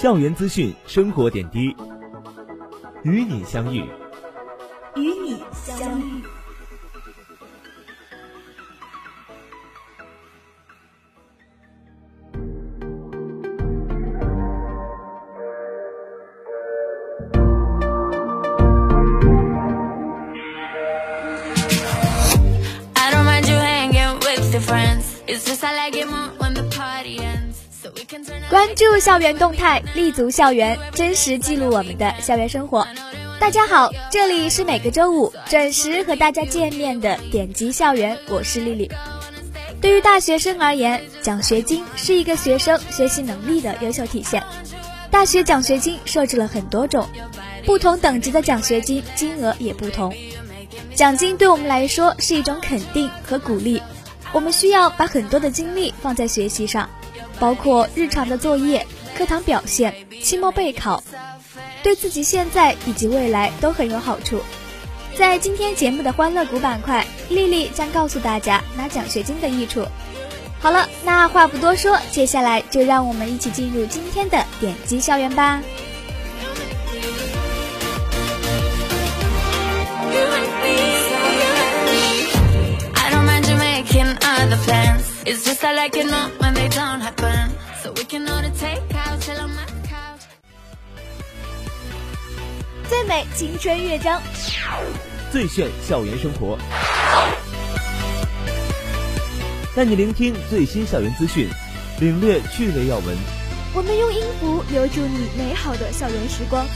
校园资讯，生活点滴，与你相遇，与你相遇。注校园动态，立足校园，真实记录我们的校园生活。大家好，这里是每个周五准时和大家见面的点击校园，我是丽丽。对于大学生而言，奖学金是一个学生学习能力的优秀体现。大学奖学金设置了很多种，不同等级的奖学金金额也不同。奖金对我们来说是一种肯定和鼓励，我们需要把很多的精力放在学习上。包括日常的作业、课堂表现、期末备考，对自己现在以及未来都很有好处。在今天节目的欢乐谷板块，丽丽将告诉大家拿奖学金的益处。好了，那话不多说，接下来就让我们一起进入今天的点击校园吧。最美青春乐章，最炫校园生活，带你聆听最新校园资讯，领略趣味要闻。我们用音符留住你美好的校园时光。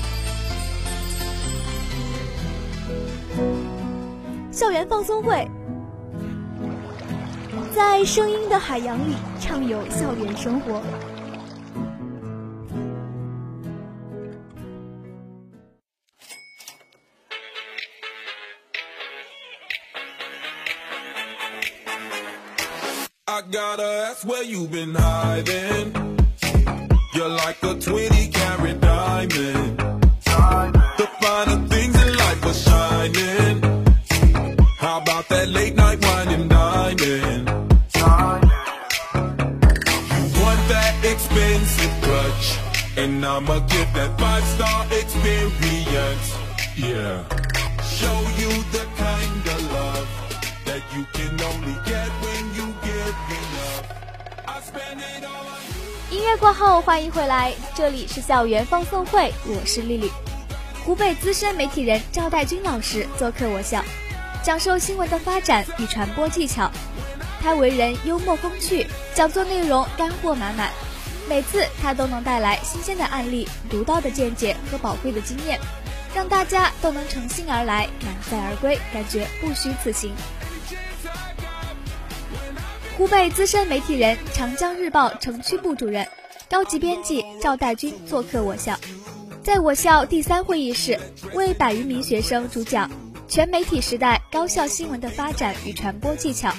校园放松会。在声音的海洋里畅游校园生活。And I'ma give that five star experience. Yeah. Show you the kind of love that you can only get when you give enough. I spend it all on you. 音乐过后，欢迎回来，这里是校园放送会，我是丽丽。湖北资深媒体人赵代军老师做客我校，讲授新闻的发展与传播技巧。他为人幽默风趣，讲座内容干货满满。每次他都能带来新鲜的案例、独到的见解和宝贵的经验，让大家都能乘兴而来、满载而归，感觉不虚此行。湖北资深媒体人、长江日报城区部主任、高级编辑赵代军做客我校，在我校第三会议室为百余名学生主讲《全媒体时代高校新闻的发展与传播技巧》。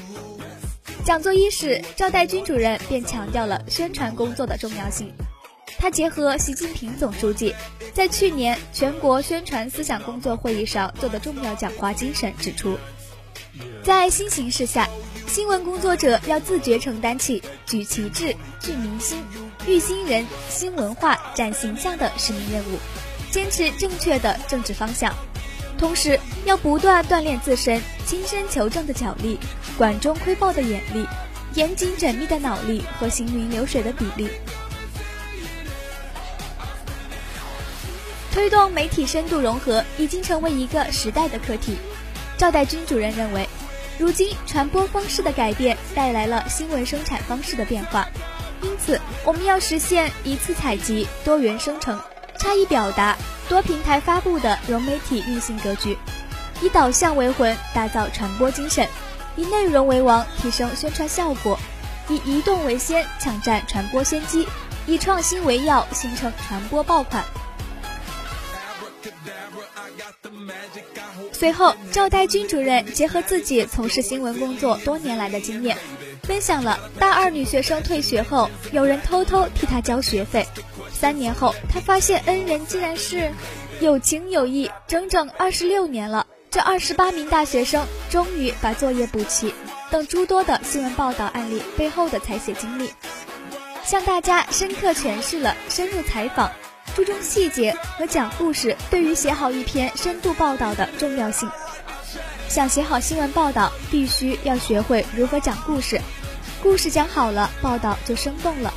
讲座伊始，赵代军主任便强调了宣传工作的重要性。他结合习近平总书记在去年全国宣传思想工作会议上做的重要讲话精神，指出，在新形势下，新闻工作者要自觉承担起举旗帜、聚民心、育新人、新文化、展形象的使命任务，坚持正确的政治方向。同时，要不断锻炼自身亲身求证的脚力、管中窥豹的眼力、严谨缜密的脑力和行云流水的笔力。推动媒体深度融合已经成为一个时代的课题。赵代军主任认为，如今传播方式的改变带来了新闻生产方式的变化，因此我们要实现一次采集、多元生成、差异表达。多平台发布的融媒体运行格局，以导向为魂，打造传播精神；以内容为王，提升宣传效果；以移动为先，抢占传播先机；以创新为要，形成传播爆款。随后，赵代军主任结合自己从事新闻工作多年来的经验，分享了大二女学生退学后，有人偷偷替她交学费。三年后，她发现恩人竟然是有情有义，整整二十六年了。这二十八名大学生终于把作业补齐，等诸多的新闻报道案例背后的采写经历，向大家深刻诠释了深入采访。注重细节和讲故事对于写好一篇深度报道的重要性。想写好新闻报道，必须要学会如何讲故事。故事讲好了，报道就生动了。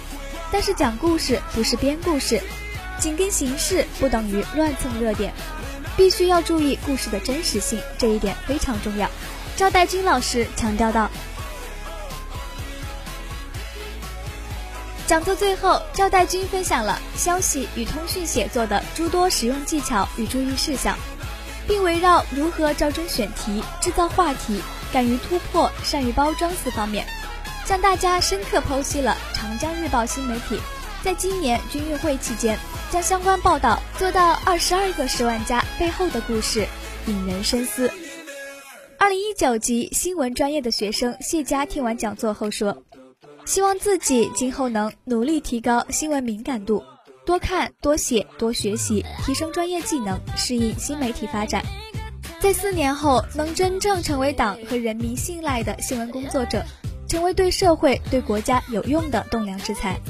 但是讲故事不是编故事，紧跟形势不等于乱蹭热点，必须要注意故事的真实性，这一点非常重要。赵代军老师强调道。讲座最后，赵代军分享了消息与通讯写作的诸多实用技巧与注意事项，并围绕如何找准选题、制造话题、敢于突破、善于包装四方面，向大家深刻剖析了长江日报新媒体在今年军运会期间将相关报道做到二十二个十万加背后的故事，引人深思。二零一九级新闻专业的学生谢佳听完讲座后说。希望自己今后能努力提高新闻敏感度，多看、多写、多学习，提升专业技能，适应新媒体发展，在四年后能真正成为党和人民信赖的新闻工作者，成为对社会、对国家有用的栋梁之才。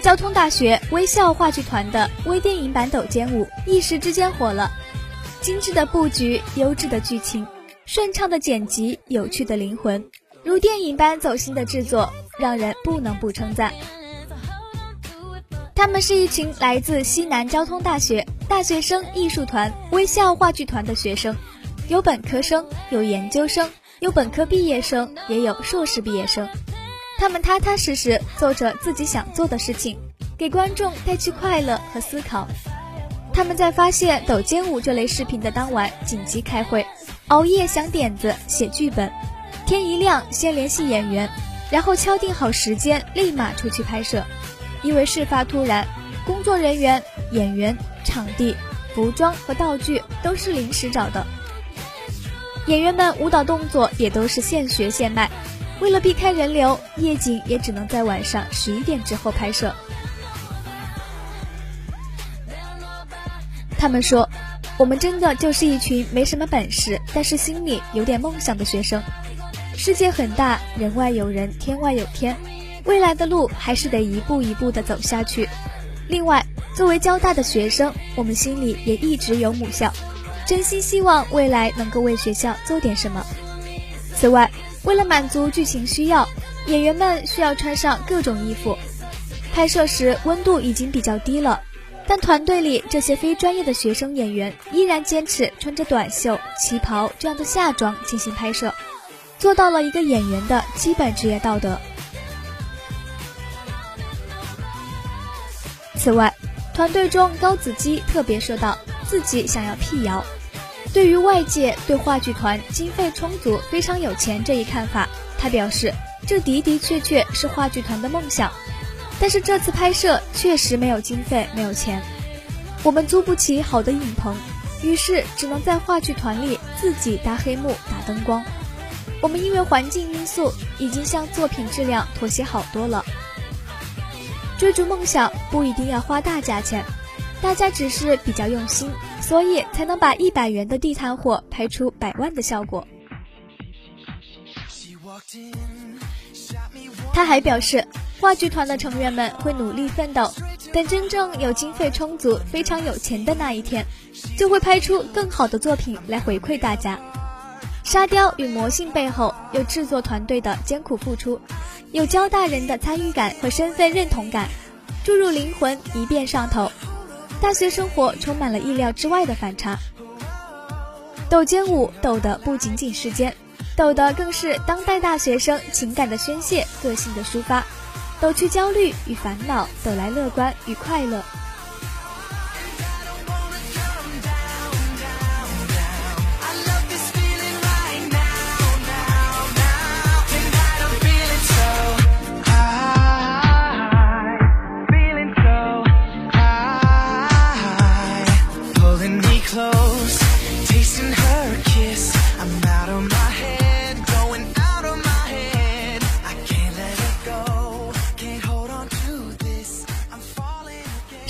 交通大学微笑话剧团的微电影版《抖肩舞》一时之间火了，精致的布局、优质的剧情、顺畅的剪辑、有趣的灵魂，如电影般走心的制作，让人不能不称赞。他们是一群来自西南交通大学大学生艺术团微笑话剧团的学生，有本科生，有研究生，有本科毕业生，也有硕士毕业生。他们踏踏实实做着自己想做的事情，给观众带去快乐和思考。他们在发现抖肩舞这类视频的当晚紧急开会，熬夜想点子、写剧本，天一亮先联系演员，然后敲定好时间，立马出去拍摄。因为事发突然，工作人员、演员、场地、服装和道具都是临时找的，演员们舞蹈动作也都是现学现卖。为了避开人流，夜景也只能在晚上十一点之后拍摄。他们说：“我们真的就是一群没什么本事，但是心里有点梦想的学生。世界很大，人外有人，天外有天，未来的路还是得一步一步的走下去。另外，作为交大的学生，我们心里也一直有母校，真心希望未来能够为学校做点什么。此外。”为了满足剧情需要，演员们需要穿上各种衣服。拍摄时温度已经比较低了，但团队里这些非专业的学生演员依然坚持穿着短袖、旗袍这样的夏装进行拍摄，做到了一个演员的基本职业道德。此外，团队中高子基特别说道，自己想要辟谣。对于外界对话剧团经费充足、非常有钱这一看法，他表示，这的的确确是话剧团的梦想。但是这次拍摄确实没有经费、没有钱，我们租不起好的影棚，于是只能在话剧团里自己搭黑幕、打灯光。我们因为环境因素，已经向作品质量妥协好多了。追逐梦想不一定要花大价钱，大家只是比较用心。所以才能把一百元的地摊货拍出百万的效果。他还表示，话剧团的成员们会努力奋斗，等真正有经费充足、非常有钱的那一天，就会拍出更好的作品来回馈大家。沙雕与魔性背后有制作团队的艰苦付出，有交大人的参与感和身份认同感，注入灵魂，一遍上头。大学生活充满了意料之外的反差，抖肩舞抖的不仅仅是肩，抖的更是当代大学生情感的宣泄、个性的抒发，抖去焦虑与烦恼，抖来乐观与快乐。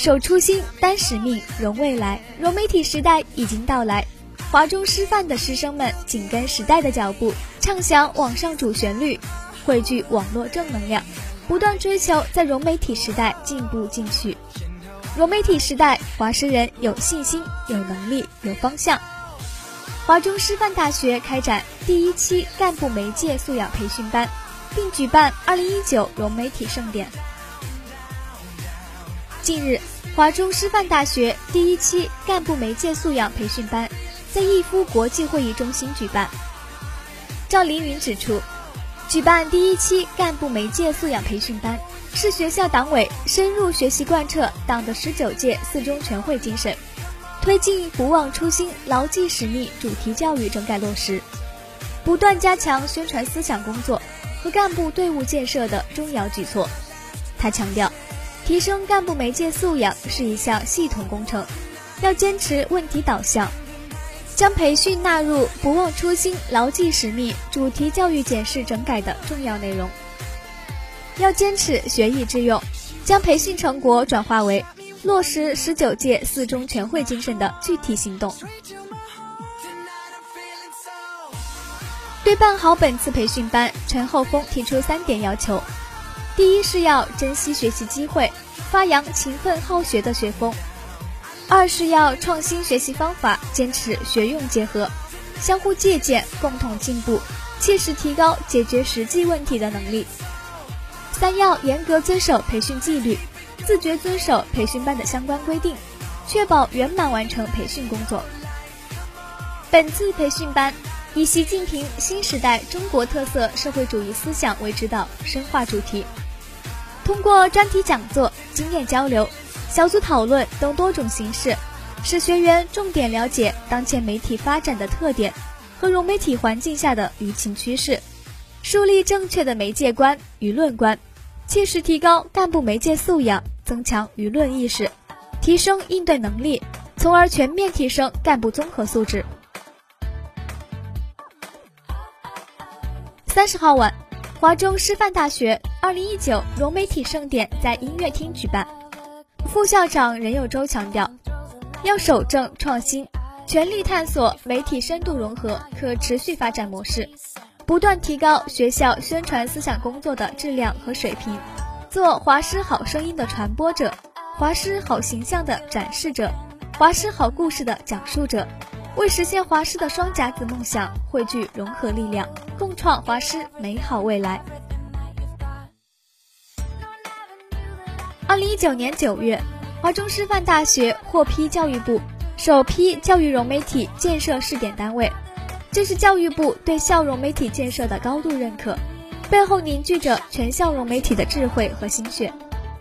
守初心，担使命，融未来。融媒体时代已经到来，华中师范的师生们紧跟时代的脚步，畅想网上主旋律，汇聚网络正能量，不断追求在融媒体时代进步进取。融媒体时代，华师人有信心、有能力、有方向。华中师范大学开展第一期干部媒介素养培训班，并举办二零一九融媒体盛典。近日。华中师范大学第一期干部媒介素养培训班在逸夫国际会议中心举办。赵凌云指出，举办第一期干部媒介素养培训班，是学校党委深入学习贯彻党的十九届四中全会精神，推进不忘初心、牢记使命主题教育整改落实，不断加强宣传思想工作和干部队伍建设的重要举措。他强调。提升干部媒介素养是一项系统工程，要坚持问题导向，将培训纳入不忘初心、牢记使命主题教育检视整改的重要内容。要坚持学以致用，将培训成果转化为落实十九届四中全会精神的具体行动。对办好本次培训班，陈厚峰提出三点要求。第一是要珍惜学习机会，发扬勤奋好学的学风；二是要创新学习方法，坚持学用结合，相互借鉴，共同进步，切实提高解决实际问题的能力；三要严格遵守培训纪律，自觉遵守培训班的相关规定，确保圆满完成培训工作。本次培训班。以习近平新时代中国特色社会主义思想为指导，深化主题。通过专题讲座、经验交流、小组讨论等多种形式，使学员重点了解当前媒体发展的特点和融媒体环境下的舆情趋势，树立正确的媒介观、舆论观，切实提高干部媒介素养，增强舆论意识，提升应对能力，从而全面提升干部综合素质。三十号晚。华中师范大学二零一九融媒体盛典在音乐厅举办。副校长任友洲强调，要守正创新，全力探索媒体深度融合可持续发展模式，不断提高学校宣传思想工作的质量和水平，做华师好声音的传播者，华师好形象的展示者，华师好故事的讲述者。为实现华师的双甲子梦想，汇聚融合力量，共创华师美好未来。二零一九年九月，华中师范大学获批教育部首批教育融媒体建设试点单位，这是教育部对校融媒体建设的高度认可，背后凝聚着全校融媒体的智慧和心血。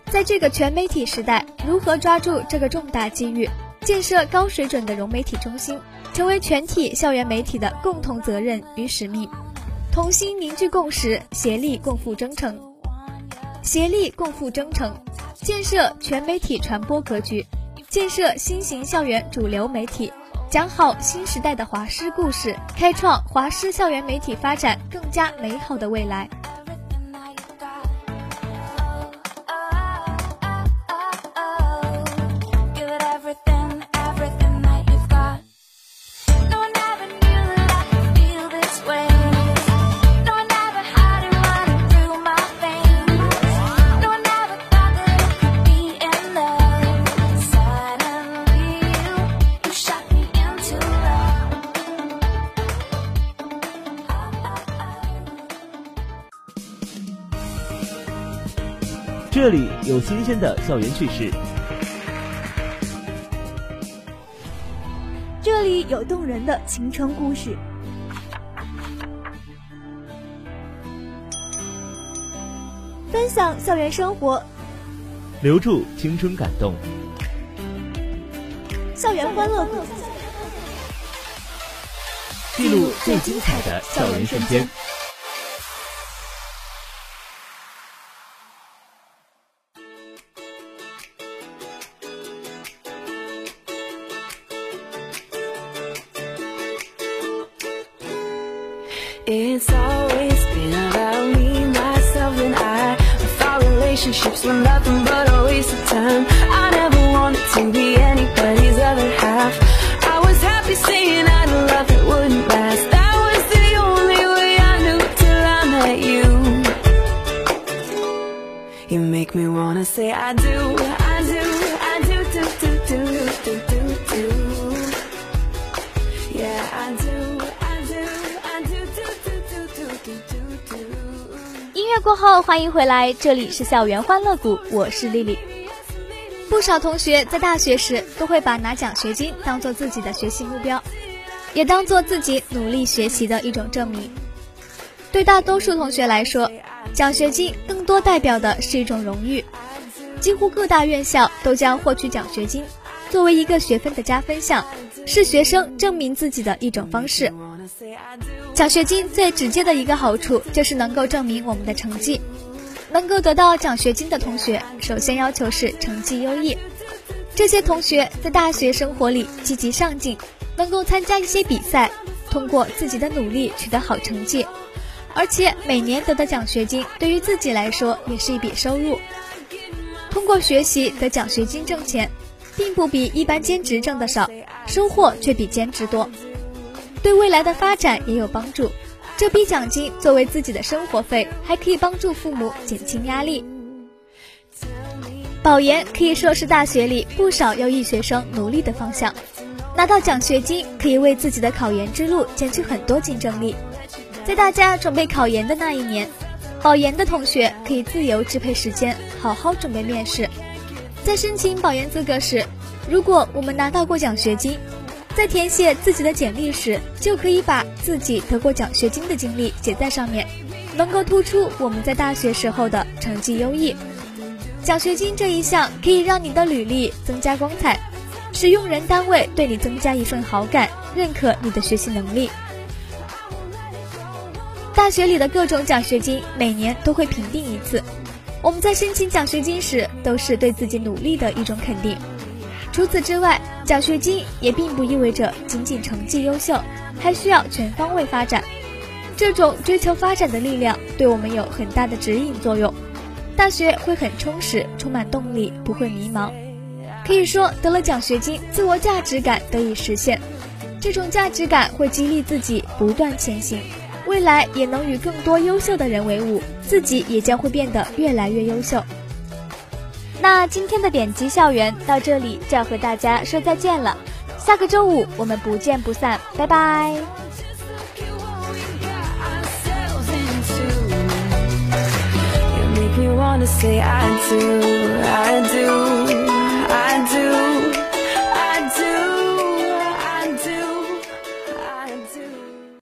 在这个全媒体时代，如何抓住这个重大机遇，建设高水准的融媒体中心？成为全体校园媒体的共同责任与使命，同心凝聚共识，协力共赴征程，协力共赴征程，建设全媒体传播格局，建设新型校园主流媒体，讲好新时代的华师故事，开创华师校园媒体发展更加美好的未来。这里有新鲜的校园趣事。这里有动人的青春故事。分享校园生活，留住青春感动。校园欢乐谷，记录最精彩的校园瞬间。Make me wanna say I do, I do, I do, do, do, do, do, do, do. Yeah, I do, I do, I do, do, do, do, do, do, do. 音乐过后，欢迎回来，这里是校园欢乐谷，我是丽丽。不少同学在大学时都会把拿奖学金当做自己的学习目标，也当做自己努力学习的一种证明。对大多数同学来说，奖学金更多代表的是一种荣誉，几乎各大院校都将获取奖学金作为一个学分的加分项，是学生证明自己的一种方式。奖学金最直接的一个好处就是能够证明我们的成绩。能够得到奖学金的同学，首先要求是成绩优异。这些同学在大学生活里积极上进，能够参加一些比赛，通过自己的努力取得好成绩。而且每年得的奖学金对于自己来说也是一笔收入。通过学习得奖学金挣钱，并不比一般兼职挣的少，收获却比兼职多，对未来的发展也有帮助。这笔奖金作为自己的生活费，还可以帮助父母减轻压力。保研可以说是大学里不少优异学生努力的方向，拿到奖学金可以为自己的考研之路减去很多竞争力。在大家准备考研的那一年，保研的同学可以自由支配时间，好好准备面试。在申请保研资格时，如果我们拿到过奖学金，在填写自己的简历时，就可以把自己得过奖学金的经历写在上面，能够突出我们在大学时候的成绩优异。奖学金这一项可以让你的履历增加光彩，使用人单位对你增加一份好感，认可你的学习能力。大学里的各种奖学金每年都会评定一次，我们在申请奖学金时都是对自己努力的一种肯定。除此之外，奖学金也并不意味着仅仅成绩优秀，还需要全方位发展。这种追求发展的力量对我们有很大的指引作用。大学会很充实，充满动力，不会迷茫。可以说，得了奖学金，自我价值感得以实现。这种价值感会激励自己不断前行，未来也能与更多优秀的人为伍，自己也将会变得越来越优秀。那今天的点击校园到这里就要和大家说再见了，下个周五我们不见不散，拜拜。You make me wanna say I do, I do.